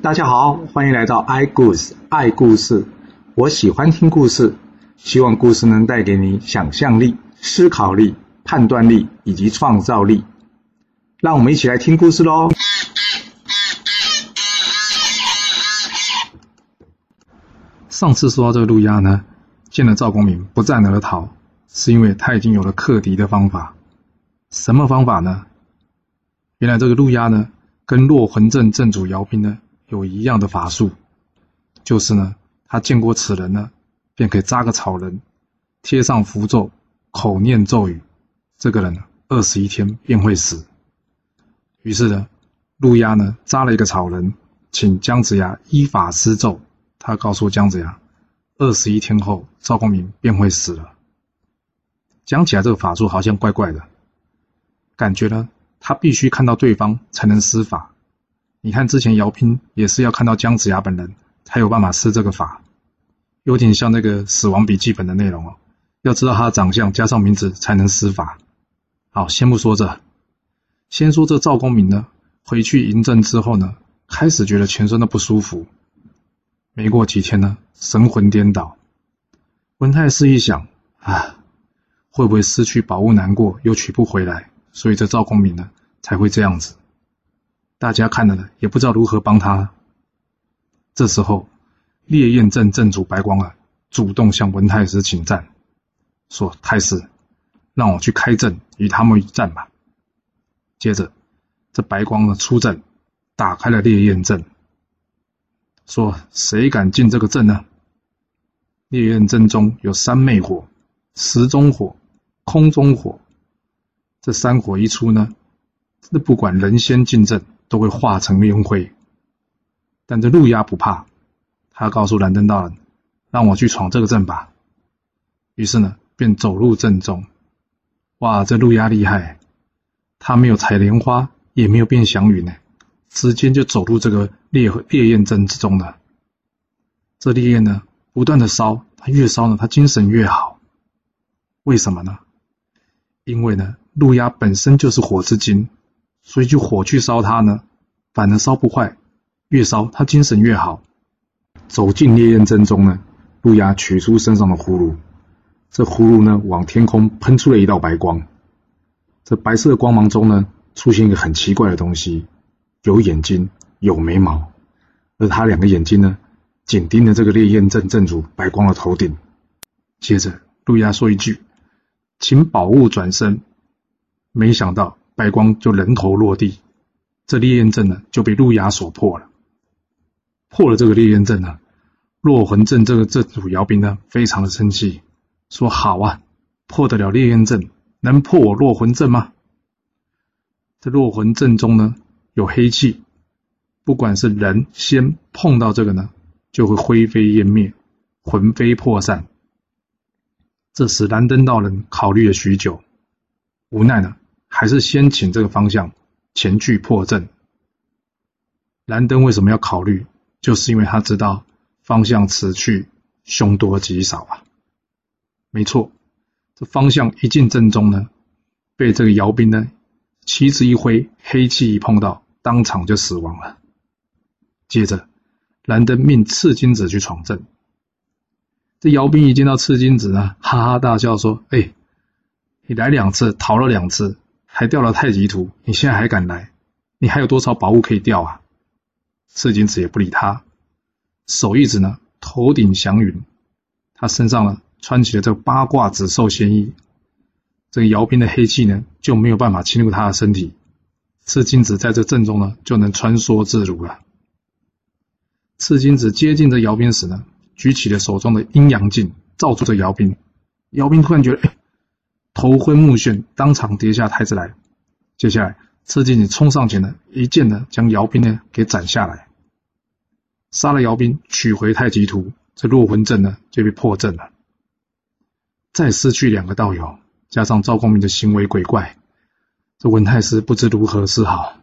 大家好，欢迎来到 i 故事爱故事。我喜欢听故事，希望故事能带给你想象力、思考力、判断力以及创造力。让我们一起来听故事喽！上次说到这个陆压呢，见了赵公明不战而逃，是因为他已经有了克敌的方法。什么方法呢？原来这个陆压呢，跟洛魂镇镇主姚斌呢。有一样的法术，就是呢，他见过此人呢，便可以扎个草人，贴上符咒，口念咒语，这个人二十一天便会死。于是呢，陆压呢扎了一个草人，请姜子牙依法施咒。他告诉姜子牙，二十一天后赵公明便会死了。讲起来这个法术好像怪怪的，感觉呢，他必须看到对方才能施法。你看，之前姚斌也是要看到姜子牙本人才有办法施这个法，有点像那个《死亡笔记本》的内容哦。要知道他的长相加上名字才能施法。好，先不说这，先说这赵公明呢，回去嬴政之后呢，开始觉得全身都不舒服。没过几天呢，神魂颠倒。文太师一想啊，会不会失去宝物难过，又取不回来，所以这赵公明呢才会这样子。大家看了呢，也不知道如何帮他。这时候，烈焰镇镇主白光啊，主动向文太师请战，说：“太师，让我去开阵与他们一战吧。”接着，这白光呢出阵，打开了烈焰阵，说：“谁敢进这个阵呢？”烈焰阵中有三昧火、石中火、空中火，这三火一出呢，那不管人仙进阵。都会化成烟灰，但这路压不怕，他告诉蓝灯大人：“让我去闯这个阵吧。”于是呢，便走入阵中。哇，这路压厉害，他没有采莲花，也没有变祥云呢，直接就走入这个烈烈焰阵之中了。这烈焰呢，不断的烧，他越烧呢，他精神越好。为什么呢？因为呢，路压本身就是火之精。所以就火去烧它呢，反而烧不坏，越烧他精神越好。走进烈焰阵中呢，路亚取出身上的葫芦，这葫芦呢往天空喷出了一道白光。这白色的光芒中呢，出现一个很奇怪的东西，有眼睛，有眉毛，而他两个眼睛呢，紧盯着这个烈焰阵阵主白光的头顶。接着路亚说一句：“请宝物转身。”没想到。白光就人头落地，这烈焰阵呢就被陆压所破了。破了这个烈焰阵呢，落魂阵这个这组姚兵呢非常的生气，说：“好啊，破得了烈焰阵，能破我落魂阵吗？”这落魂阵中呢有黑气，不管是人先碰到这个呢，就会灰飞烟灭，魂飞魄散。这时蓝灯道人考虑了许久，无奈呢。还是先请这个方向前去破阵。蓝灯为什么要考虑？就是因为他知道方向此去凶多吉少啊。没错，这方向一进阵中呢，被这个姚兵呢旗子一挥，黑气一碰到，当场就死亡了。接着，蓝灯命赤金子去闯阵。这姚兵一见到赤金子呢，哈哈大笑说：“哎，你来两次，逃了两次。”还掉了太极图，你现在还敢来？你还有多少宝物可以掉啊？赤金子也不理他，手一指呢，头顶祥云，他身上呢穿起了这个八卦紫兽仙衣，这个姚兵的黑气呢就没有办法侵入他的身体，赤金子在这阵中呢就能穿梭自如了。赤金子接近这姚兵时呢，举起了手中的阴阳镜，照住这姚兵，姚兵突然觉得，哎。头昏目眩，当场跌下台子来。接下来，赤金子冲上前呢，一剑呢将姚斌呢给斩下来，杀了姚斌，取回太极图，这落魂阵呢就被破阵了。再失去两个道友，加上赵公明的行为鬼怪，这文太师不知如何是好，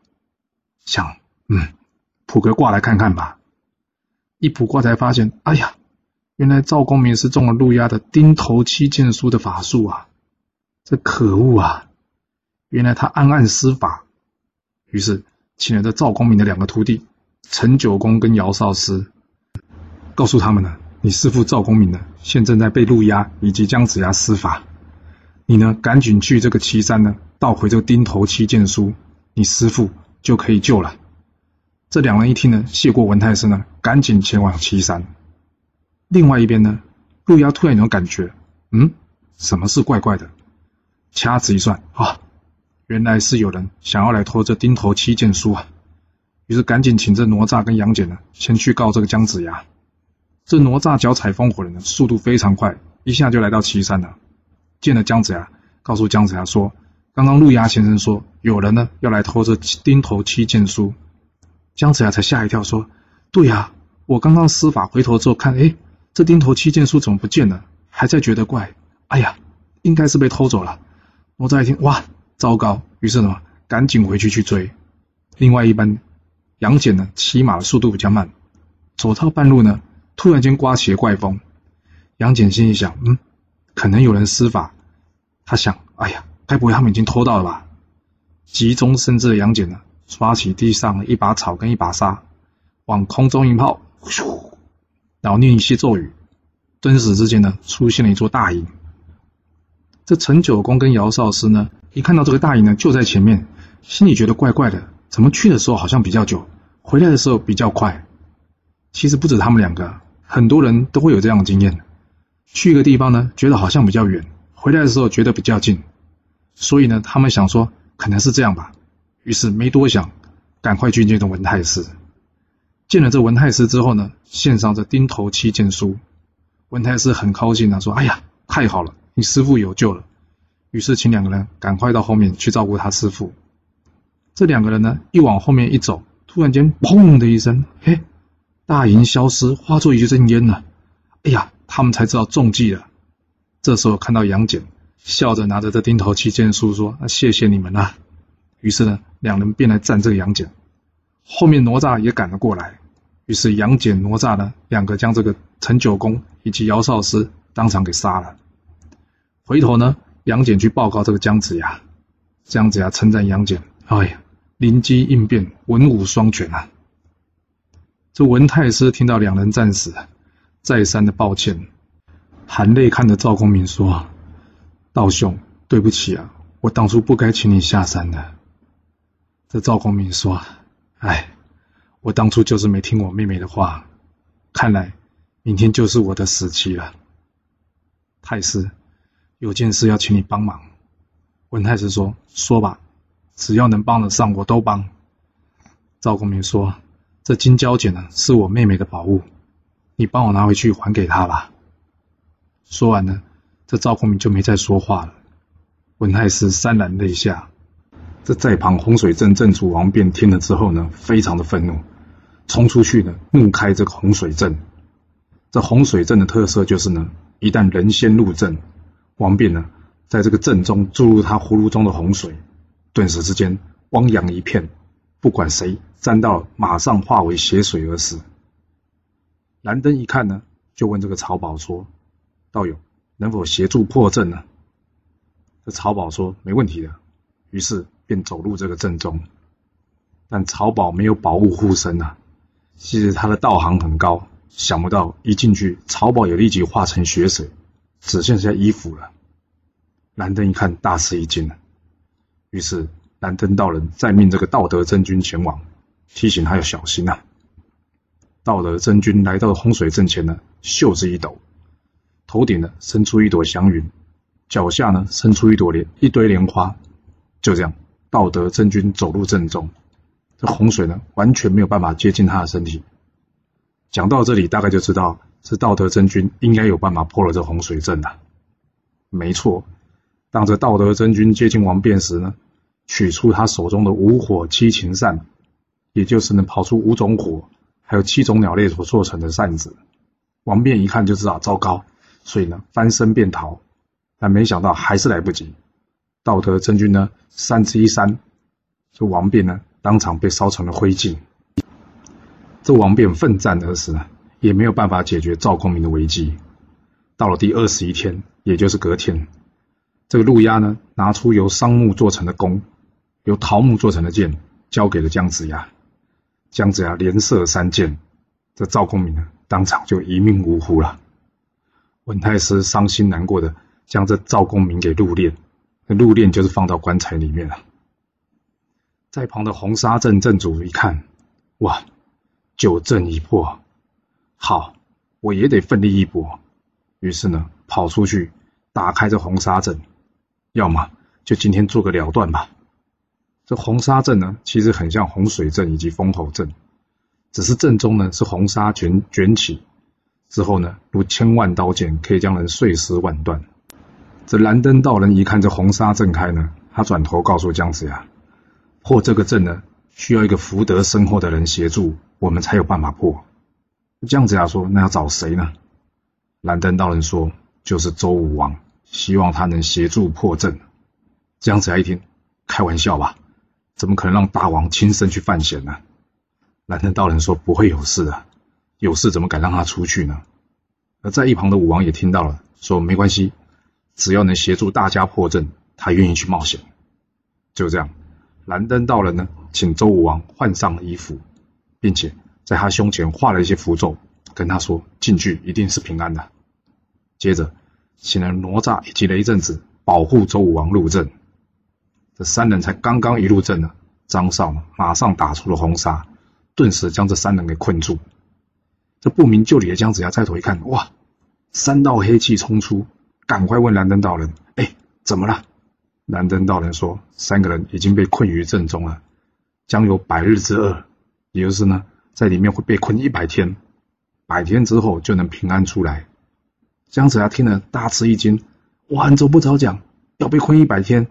想，嗯，卜个卦来看看吧。一卜卦才发现，哎呀，原来赵公明是中了陆压的钉头七剑书的法术啊！这可恶啊！原来他暗暗施法，于是请来这赵公明的两个徒弟陈九公跟姚少师，告诉他们呢，你师父赵公明呢，现正在被陆压以及姜子牙施法，你呢赶紧去这个岐山呢，盗回这个钉头七剑书，你师父就可以救了。这两人一听呢，谢过文太师呢，赶紧前往岐山。另外一边呢，陆压突然有种感觉，嗯，什么事怪怪的？掐指一算，啊，原来是有人想要来偷这钉头七剑书啊！于是赶紧请这哪吒跟杨戬呢，先去告这个姜子牙。这哪吒脚踩风火轮呢，速度非常快，一下就来到岐山了。见了姜子牙，告诉姜子牙说：“刚刚陆牙先生说，有人呢要来偷这钉头七剑书。”姜子牙才吓一跳，说：“对呀，我刚刚施法回头之后看，哎，这钉头七剑书怎么不见了？还在觉得怪。哎呀，应该是被偷走了。”我再一听，哇，糟糕！于是呢，赶紧回去去追。另外一班。杨戬呢，骑马的速度比较慢，走到半路呢，突然间刮起了怪风。杨戬心里想：嗯，可能有人施法。他想：哎呀，该不会他们已经偷到了吧？急中生智的杨戬呢，抓起地上一把草跟一把沙，往空中一抛，咻，然后念一些咒语，顿时之间呢，出现了一座大营。这陈九公跟姚少师呢，一看到这个大营呢，就在前面，心里觉得怪怪的。怎么去的时候好像比较久，回来的时候比较快？其实不止他们两个，很多人都会有这样的经验。去一个地方呢，觉得好像比较远，回来的时候觉得比较近。所以呢，他们想说可能是这样吧。于是没多想，赶快去见这文太师。见了这文太师之后呢，献上这钉头七剑书。文太师很高兴啊，说：“哎呀，太好了，你师傅有救了。”于是请两个人赶快到后面去照顾他师傅。这两个人呢，一往后面一走，突然间，砰的一声，嘿，大营消失，化作一阵烟了。哎呀，他们才知道中计了。这时候看到杨戬，笑着拿着这钉头七剑书说：“谢谢你们啦。”于是呢，两人便来战这个杨戬。后面哪吒也赶了过来，于是杨戬、哪吒呢，两个将这个陈九公以及姚少师当场给杀了。回头呢，杨戬去报告这个姜子牙，姜子牙称赞杨戬：“哎呀。”灵机应变，文武双全啊！这文太师听到两人战死，再三的抱歉，含泪看着赵公明说：“道兄，对不起啊，我当初不该请你下山的。”这赵公明说：“哎，我当初就是没听我妹妹的话，看来明天就是我的死期了。”太师，有件事要请你帮忙。文太师说：“说吧。”只要能帮得上，我都帮。赵公明说：“这金蛟剪呢，是我妹妹的宝物，你帮我拿回去还给她吧。”说完呢，这赵公明就没再说话了。文太师潸然泪下。这在旁洪水镇镇主王辩听了之后呢，非常的愤怒，冲出去呢，怒开这个洪水镇。这洪水镇的特色就是呢，一旦人先入镇，王弼呢，在这个阵中注入他葫芦中的洪水。顿时之间，汪洋一片，不管谁沾到，马上化为血水而死。蓝灯一看呢，就问这个曹宝说：“道友，能否协助破阵呢？”这曹宝说：“没问题的。”于是便走入这个阵中。但曹宝没有宝物护身啊，其实他的道行很高，想不到一进去，曹宝也立即化成血水，只剩下衣服了。蓝灯一看，大吃一惊了。于是蓝灯道人再命这个道德真君前往，提醒他要小心呐。道德真君来到洪水阵前呢，袖子一抖，头顶呢伸出一朵祥云，脚下呢伸出一朵莲一堆莲花。就这样，道德真君走入阵中，这洪水呢完全没有办法接近他的身体。讲到这里，大概就知道是道德真君应该有办法破了这洪水阵了。没错，当这道德真君接近王辩时呢。取出他手中的五火七禽扇，也就是能跑出五种火，还有七种鸟类所做成的扇子。王辩一看就知道糟糕，所以呢翻身便逃，但没想到还是来不及。道德真君呢扇子一扇，这王辩呢当场被烧成了灰烬。这王辩奋战而死呢，也没有办法解决赵公明的危机。到了第二十一天，也就是隔天，这个陆压呢拿出由桑木做成的弓。由桃木做成的箭交给了姜子牙，姜子牙连射三箭，这赵公明呢当场就一命呜呼了。文太师伤心难过的将这赵公明给入殓，那入殓就是放到棺材里面了。在旁的红沙镇镇主一看，哇，九阵已破，好，我也得奋力一搏。于是呢，跑出去打开这红沙阵，要么就今天做个了断吧。这红沙阵呢，其实很像洪水阵以及封侯阵，只是阵中呢是红沙卷卷起之后呢，如千万刀剑，可以将人碎尸万段。这蓝灯道人一看这红沙阵开呢，他转头告诉姜子牙，破这个阵呢，需要一个福德深厚的人协助，我们才有办法破。姜子牙说：“那要找谁呢？”蓝灯道人说：“就是周武王，希望他能协助破阵。”姜子牙一听，开玩笑吧。怎么可能让大王亲身去犯险呢？蓝灯道人说：“不会有事的，有事怎么敢让他出去呢？”而在一旁的武王也听到了，说：“没关系，只要能协助大家破阵，他愿意去冒险。”就这样，蓝灯道人呢，请周武王换上了衣服，并且在他胸前画了一些符咒，跟他说：“进去一定是平安的。”接着，请了哪吒以及雷震子保护周武王入阵。这三人才刚刚一入阵呢，张绍马上打出了红纱，顿时将这三人给困住。这不明就里的姜子牙抬头一看，哇，三道黑气冲出，赶快问蓝灯道人：“哎，怎么了？”蓝灯道人说：“三个人已经被困于阵中了，将有百日之厄，也就是呢，在里面会被困一百天，百天之后就能平安出来。”姜子牙听了大吃一惊：“哇，你怎么不早讲？要被困一百天？”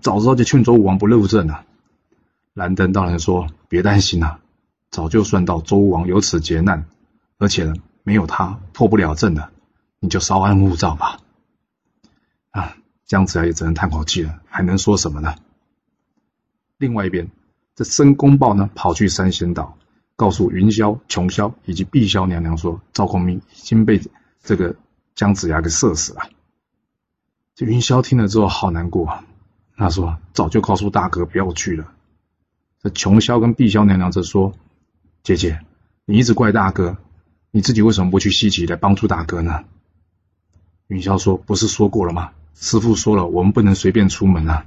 早知道就劝周武王不入阵了。蓝灯道人说：“别担心啊，早就算到周武王有此劫难，而且呢，没有他破不了阵的，你就稍安勿躁吧。”啊，姜子牙也只能叹口气了，还能说什么呢？另外一边，这申公豹呢，跑去三仙岛，告诉云霄、琼霄以及碧霄娘娘说，赵公明已经被这个姜子牙给射死了。这云霄听了之后，好难过。他说：“早就告诉大哥不要去了。”这琼霄跟碧霄娘娘则说：“姐姐，你一直怪大哥，你自己为什么不去西岐来帮助大哥呢？”云霄说：“不是说过了吗？师傅说了，我们不能随便出门啊。”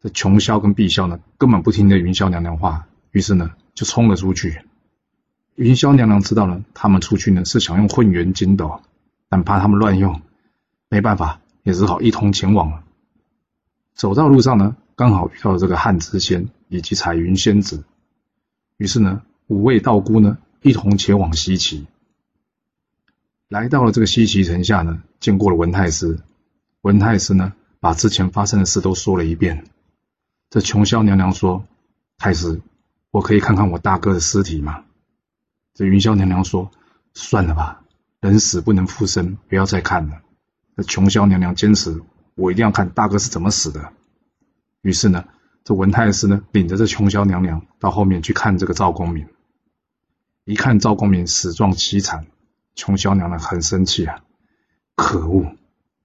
这琼霄跟碧霄呢，根本不听这云霄娘娘话，于是呢，就冲了出去。云霄娘娘知道了，他们出去呢是想用混元金斗，但怕他们乱用，没办法，也只好一同前往了。走到路上呢，刚好遇到了这个汉之仙以及彩云仙子，于是呢，五位道姑呢一同前往西岐。来到了这个西岐城下呢，见过了文太师。文太师呢，把之前发生的事都说了一遍。这琼霄娘娘说：“太师，我可以看看我大哥的尸体吗？”这云霄娘娘说：“算了吧，人死不能复生，不要再看了。”这琼霄娘娘坚持。我一定要看大哥是怎么死的。于是呢，这文太师呢，领着这琼霄娘娘到后面去看这个赵公明。一看赵公明死状凄惨，琼霄娘娘很生气啊！可恶，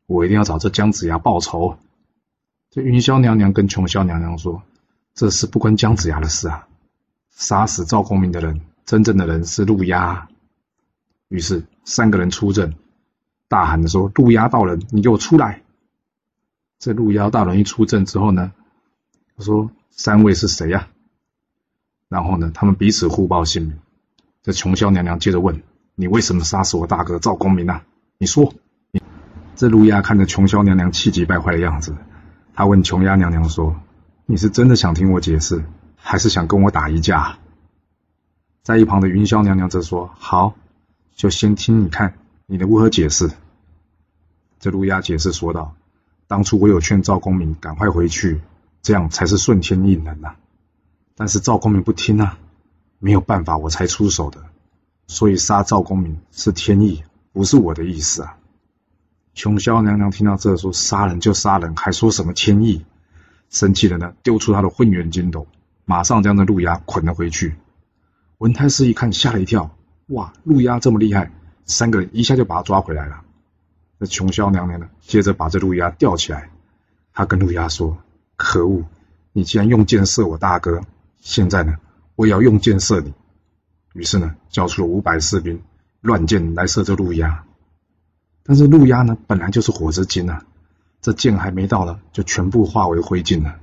我一定要找这姜子牙报仇。这云霄娘娘跟琼霄娘娘说：“这事不关姜子牙的事啊，杀死赵公明的人，真正的人是陆压。”于是三个人出阵，大喊着说：“陆压道人，你给我出来！”这路妖大人一出阵之后呢，他说：“三位是谁呀？”然后呢，他们彼此互报姓名。这琼霄娘娘接着问：“你为什么杀死我大哥赵公明啊？你说。”这路鸦看着琼霄娘娘气急败坏的样子，他问琼鸦娘娘说：“你是真的想听我解释，还是想跟我打一架？”在一旁的云霄娘娘则说：“好，就先听你看你能如何解释。”这路鸦解释说道。当初我有劝赵公明赶快回去，这样才是顺天应人呐。但是赵公明不听啊，没有办法，我才出手的。所以杀赵公明是天意，不是我的意思啊。琼霄娘娘听到这说杀人就杀人，还说什么天意？生气的呢，丢出他的混元金斗，马上将这路鸦捆了回去。文太师一看吓了一跳，哇，路鸦这么厉害，三个人一下就把他抓回来了。那琼霄娘娘呢？接着把这路鸦吊起来，他跟路鸦说：“可恶，你竟然用箭射我大哥！现在呢，我也要用箭射你。于是呢，叫出了五百士兵，乱箭来射这陆压。但是陆压呢，本来就是火之精啊，这箭还没到呢，就全部化为灰烬了。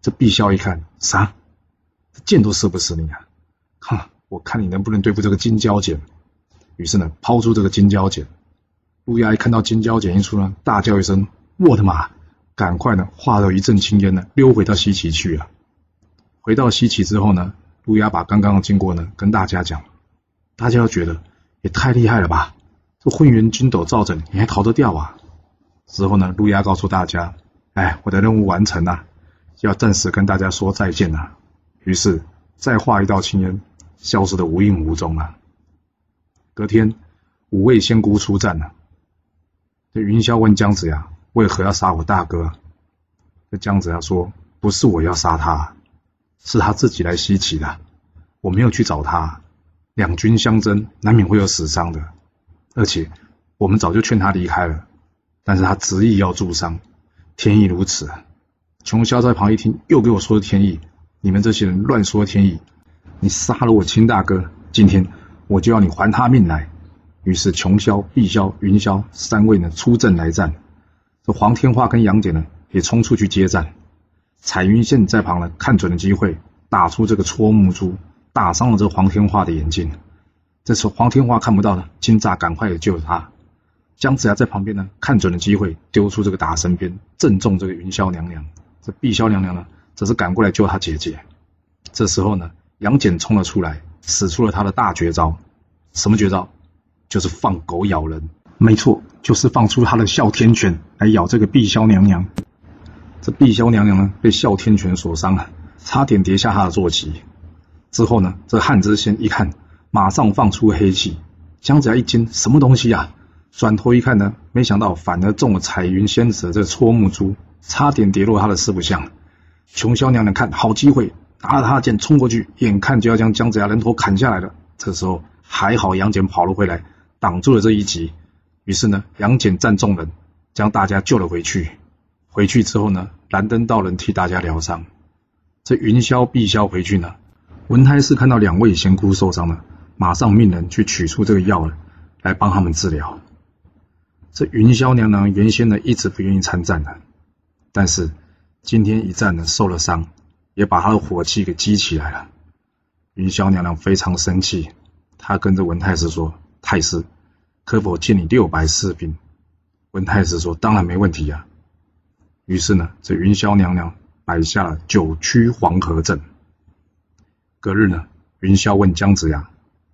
这碧霄一看，啥？箭都射不死你啊！哈，我看你能不能对付这个金蛟剪。于是呢，抛出这个金蛟剪。陆压一看到金蛟剪一出呢，大叫一声：“我的妈！”赶快呢，化作一阵青烟呢，溜回到西岐去了。回到西岐之后呢？陆压把刚刚的经过呢跟大家讲，大家觉得也太厉害了吧！这混元金斗罩着你你还逃得掉啊？之后呢，陆压告诉大家：“哎，我的任务完成了，要暂时跟大家说再见了。”于是再画一道青烟，消失的无影无踪了。隔天，五位仙姑出战了。这云霄问姜子牙：“为何要杀我大哥？”这姜子牙说：“不是我要杀他。”是他自己来西岐的，我没有去找他。两军相争，难免会有死伤的，而且我们早就劝他离开了，但是他执意要助伤。天意如此，琼霄在旁一听，又给我说天意。你们这些人乱说天意，你杀了我亲大哥，今天我就要你还他命来。于是琼霄、碧霄、云霄三位呢出阵来战，这黄天化跟杨戬呢也冲出去接战。彩云仙在旁呢，看准了机会，打出这个戳木珠，打伤了这黄天化的眼睛。这时黄天化看不到了，金吒赶快也救了他。姜子牙在旁边呢，看准了机会，丢出这个打神鞭，正中这个云霄娘娘。这碧霄娘娘呢，则是赶过来救他姐姐。这时候呢，杨戬冲了出来，使出了他的大绝招。什么绝招？就是放狗咬人。没错，就是放出他的哮天犬来咬这个碧霄娘娘。这碧霄娘娘呢，被哮天犬所伤啊，差点跌下她的坐骑。之后呢，这汉之仙一看，马上放出黑气。姜子牙一惊，什么东西呀？转头一看呢，没想到反而中了彩云仙子的这戳木珠，差点跌落他的四不像。琼霄娘娘看好机会，拿着她的剑冲过去，眼看就要将姜子牙人头砍下来了。这时候还好杨戬跑了回来，挡住了这一击。于是呢，杨戬战众人，将大家救了回去。回去之后呢，蓝灯道人替大家疗伤。这云霄、碧霄回去呢，文太师看到两位仙姑受伤了，马上命人去取出这个药了来帮他们治疗。这云霄娘娘原先呢一直不愿意参战的，但是今天一战呢受了伤，也把他的火气给激起来了。云霄娘娘非常生气，她跟着文太师说：“太师，可否借你六百士兵？”文太师说：“当然没问题呀。”于是呢，这云霄娘娘摆下了九曲黄河阵。隔日呢，云霄问姜子牙：“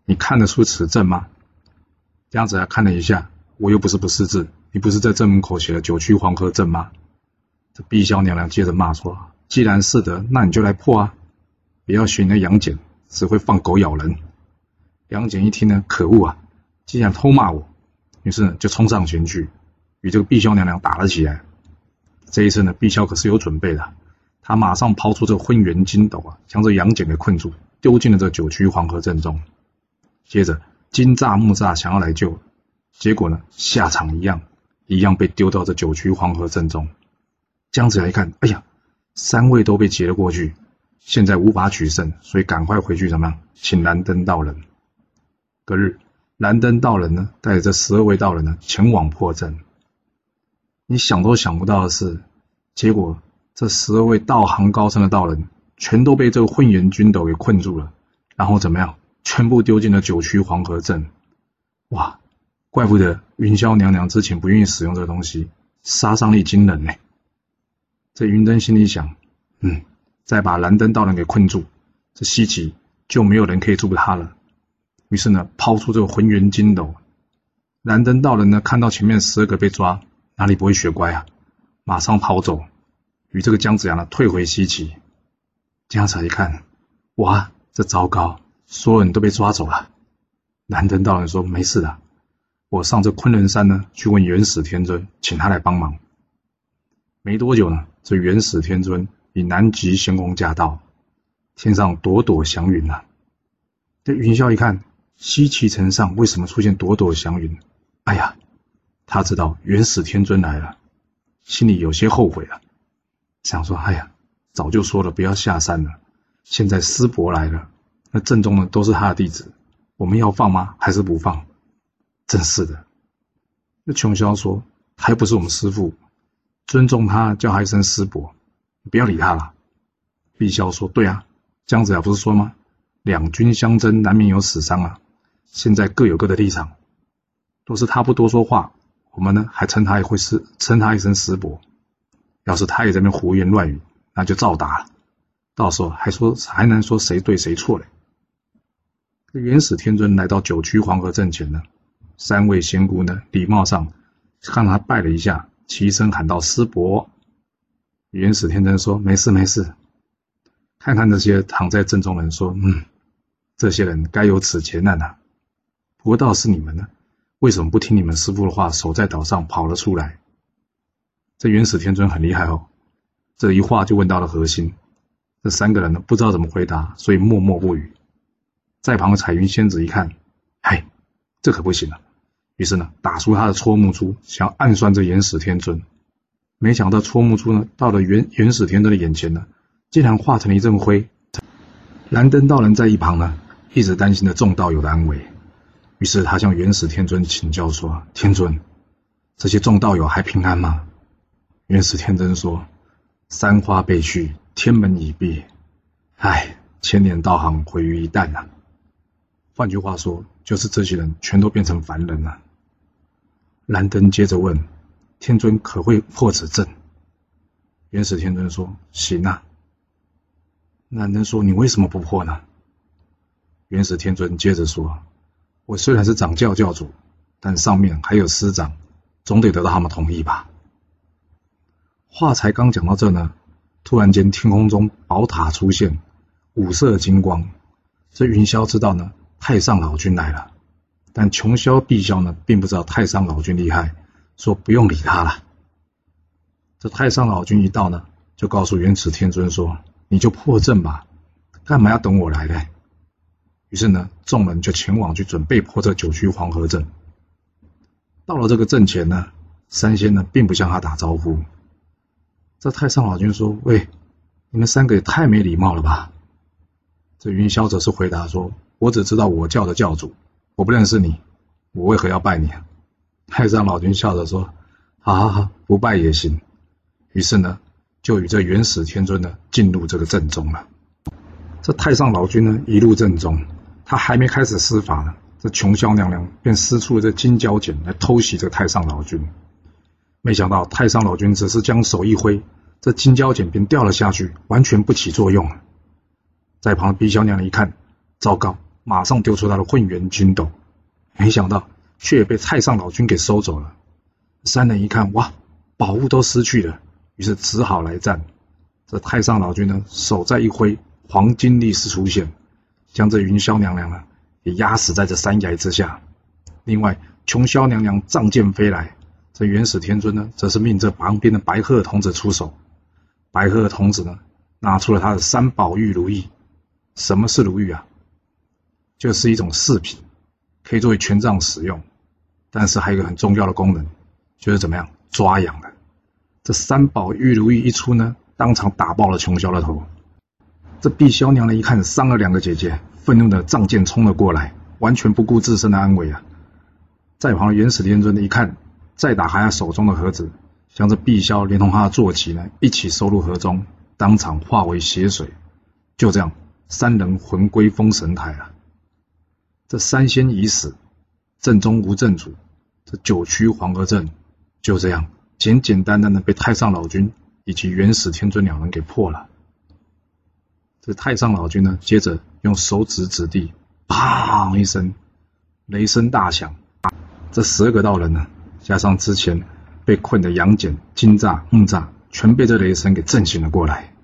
你看得出此阵吗？”姜子牙看了一下，我又不是不识字，你不是在正门口写了九曲黄河阵吗？这碧霄娘娘接着骂说：“既然是的，那你就来破啊！不要学那杨戬，只会放狗咬人。”杨戬一听呢，可恶啊，竟然偷骂我，于是呢就冲上前去，与这个碧霄娘娘打了起来。这一次呢，碧霄可是有准备的，他马上抛出这个混元金斗啊，将这杨戬给困住，丢进了这九曲黄河阵中。接着金吒、木吒想要来救，结果呢，下场一样，一样被丢到这九曲黄河阵中。姜子牙一看，哎呀，三位都被劫了过去，现在无法取胜，所以赶快回去怎么样，请蓝灯道人。隔日，蓝灯道人呢，带着这十二位道人呢，前往破阵。你想都想不到的是，结果这十二位道行高深的道人，全都被这个混元军斗给困住了，然后怎么样？全部丢进了九曲黄河阵。哇，怪不得云霄娘娘之前不愿意使用这个东西，杀伤力惊人呢。这云灯心里想，嗯，再把蓝灯道人给困住，这西岐就没有人可以助他了。于是呢，抛出这个混元金斗，蓝灯道人呢，看到前面十二个被抓。哪里不会学乖啊？马上跑走，与这个姜子牙呢退回西岐。姜子牙一看，哇，这糟糕，所有人都被抓走了。蓝灯道人说：“没事的，我上这昆仑山呢，去问元始天尊，请他来帮忙。”没多久呢，这元始天尊以南极仙宫驾到，天上朵朵祥云呐。这云霄一看，西岐城上为什么出现朵朵祥云？哎呀！他知道元始天尊来了，心里有些后悔了，想说：“哎呀，早就说了不要下山了，现在师伯来了，那正中呢都是他的弟子，我们要放吗？还是不放？真是的。那琼霄说：“他又不是我们师父，尊重他，叫他一声师伯，你不要理他了。”碧霄说：“对啊，姜子牙不是说吗？两军相争，难免有死伤啊。现在各有各的立场，都是他不多说话，我们呢还称他一回师，称他一声师伯。要是他也在那胡言乱语，那就照打了。到时候还说还能说谁对谁错嘞？”元始天尊来到九曲黄河阵前呢。三位仙姑呢，礼貌上看他拜了一下，齐声喊道：“师伯。”元始天尊说：“没事没事。”看看这些躺在阵中人说：“嗯，这些人该有此劫难啊。不过倒是你们呢，为什么不听你们师傅的话，守在岛上跑了出来？”这元始天尊很厉害哦，这一话就问到了核心。这三个人呢，不知道怎么回答，所以默默不语。在旁的彩云仙子一看，嗨。这可不行了，于是呢，打出他的戳木珠，想要暗算这元始天尊。没想到戳木珠呢，到了元元始天尊的眼前呢，竟然化成了一阵灰。蓝灯道人在一旁呢，一直担心着众道友的安危，于是他向元始天尊请教说：“天尊，这些众道友还平安吗？”元始天尊说：“三花被去，天门已闭，唉，千年道行毁于一旦呐。”换句话说。就是这些人全都变成凡人了。蓝灯接着问：“天尊可会破此阵？”元始天尊说：“行啊。”蓝灯说：“你为什么不破呢？”元始天尊接着说：“我虽然是掌教教主，但上面还有师长，总得得到他们同意吧。”话才刚讲到这呢，突然间天空中宝塔出现，五色金光。这云霄知道呢。太上老君来了，但琼霄、碧霄呢，并不知道太上老君厉害，说不用理他了。这太上老君一到呢，就告诉元始天尊说：“你就破阵吧，干嘛要等我来呢？”于是呢，众人就前往去准备破这九曲黄河阵。到了这个阵前呢，三仙呢，并不向他打招呼。这太上老君说：“喂，你们三个也太没礼貌了吧？”这云霄则是回答说。我只知道我教的教主，我不认识你，我为何要拜你？太上老君笑着说：“好好好，不拜也行。”于是呢，就与这元始天尊呢进入这个阵中了。这太上老君呢一入阵中，他还没开始施法呢，这琼霄娘娘便施出了这金蛟剪来偷袭这太上老君。没想到太上老君只是将手一挥，这金蛟剪便掉了下去，完全不起作用。在旁的碧霄娘娘一看，糟糕！马上丢出他的混元金斗，没想到却也被太上老君给收走了。三人一看，哇，宝物都失去了，于是只好来战。这太上老君呢，手再一挥，黄金力士出现，将这云霄娘娘呢也压死在这山崖之下。另外，琼霄娘娘仗剑飞来，这元始天尊呢，则是命这旁边的白鹤童子出手。白鹤童子呢，拿出了他的三宝玉如意。什么是如意啊？就是一种饰品，可以作为权杖使用，但是还有一个很重要的功能，就是怎么样抓痒的。这三宝玉如意一出呢，当场打爆了琼霄的头。这碧霄娘娘一看伤了两个姐姐，愤怒的仗剑冲了过来，完全不顾自身的安危啊！在旁的元始天尊呢一看，再打开他手中的盒子，将这碧霄连同他的坐骑呢一起收入盒中，当场化为血水。就这样，三人魂归封神台了。这三仙已死，阵中无阵主，这九曲黄河阵就这样简简单单的被太上老君以及元始天尊两人给破了。这太上老君呢，接着用手指指地，砰一声，雷声大响，这十二个道人呢，加上之前被困的杨戬、金吒、木吒，全被这雷声给震醒了过来。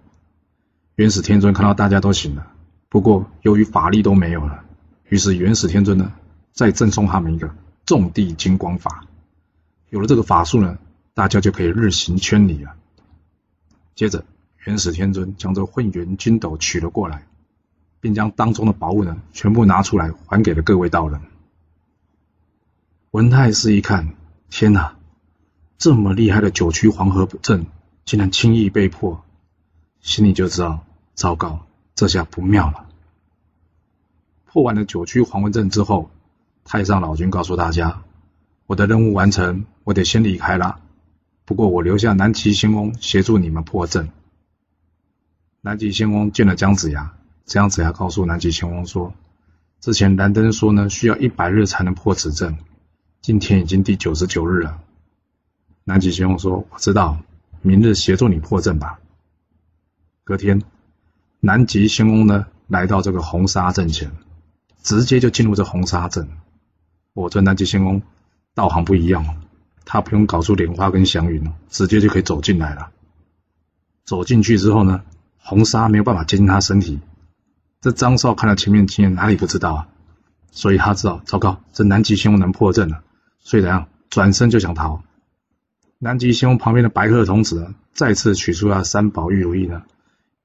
元始天尊看到大家都醒了，不过由于法力都没有了。于是元始天尊呢，再赠送他们一个重地金光法。有了这个法术呢，大家就可以日行千里了。接着，元始天尊将这混元金斗取了过来，并将当中的宝物呢，全部拿出来还给了各位道人。文太师一看，天哪，这么厉害的九曲黄河阵，竟然轻易被破，心里就知道，糟糕，这下不妙了。破完了九曲黄文阵之后，太上老君告诉大家：“我的任务完成，我得先离开了。不过我留下南极仙翁协助你们破阵。”南极仙翁见了姜子牙，姜子牙告诉南极仙翁说：“之前蓝灯说呢，需要一百日才能破此阵，今天已经第九十九日了。”南极仙翁说：“我知道，明日协助你破阵吧。”隔天，南极仙翁呢来到这个红沙阵前，直接就进入这红沙阵。我这南极仙翁道行不一样，他不用搞出莲花跟祥云直接就可以走进来了。走进去之后呢？红沙没有办法接近他身体，这张少看到前面经验，哪里不知道啊？所以他知道，糟糕，这南极仙翁能破阵了，所以怎样，转身就想逃。南极仙翁旁边的白鹤童子呢，再次取出了三宝玉如意呢，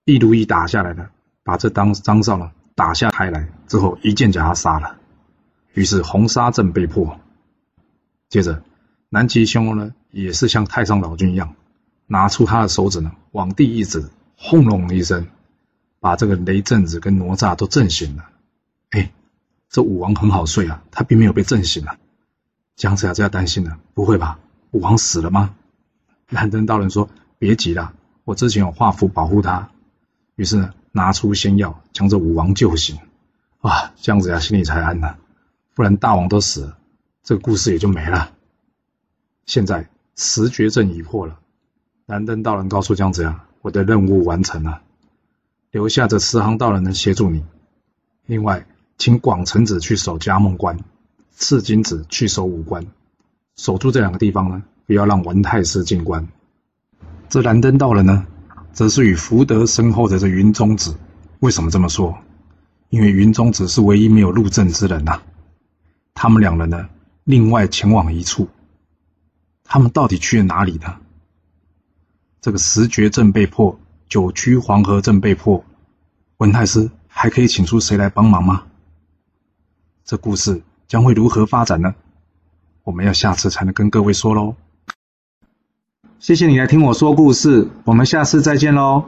一如意打下来的，把这当张少呢打下开来之后，一剑将他杀了。于是红纱阵被破。接着，南极仙翁呢，也是像太上老君一样，拿出他的手指呢，往地一指。轰隆一声，把这个雷震子跟哪吒都震醒了。哎，这武王很好睡啊，他并没有被震醒啊。姜子牙这样担心了，不会吧？武王死了吗？蓝灯道人说：“别急了，我之前有画符保护他。”于是呢，拿出仙药将这武王救醒。哇，姜子牙心里才安呢，不然大王都死了，这个故事也就没了。现在十绝阵已破了，蓝灯道人告诉姜子牙。我的任务完成了，留下这十行道人能协助你。另外，请广成子去守嘉梦关，赤金子去守武关，守住这两个地方呢，不要让文太师进关。这蓝灯道人呢，则是与福德深厚的这云中子。为什么这么说？因为云中子是唯一没有入阵之人呐。他们两人呢，另外前往一处。他们到底去了哪里呢？这个十绝阵被破，九曲黄河阵被破，文太师还可以请出谁来帮忙吗？这故事将会如何发展呢？我们要下次才能跟各位说喽。谢谢你来听我说故事，我们下次再见喽。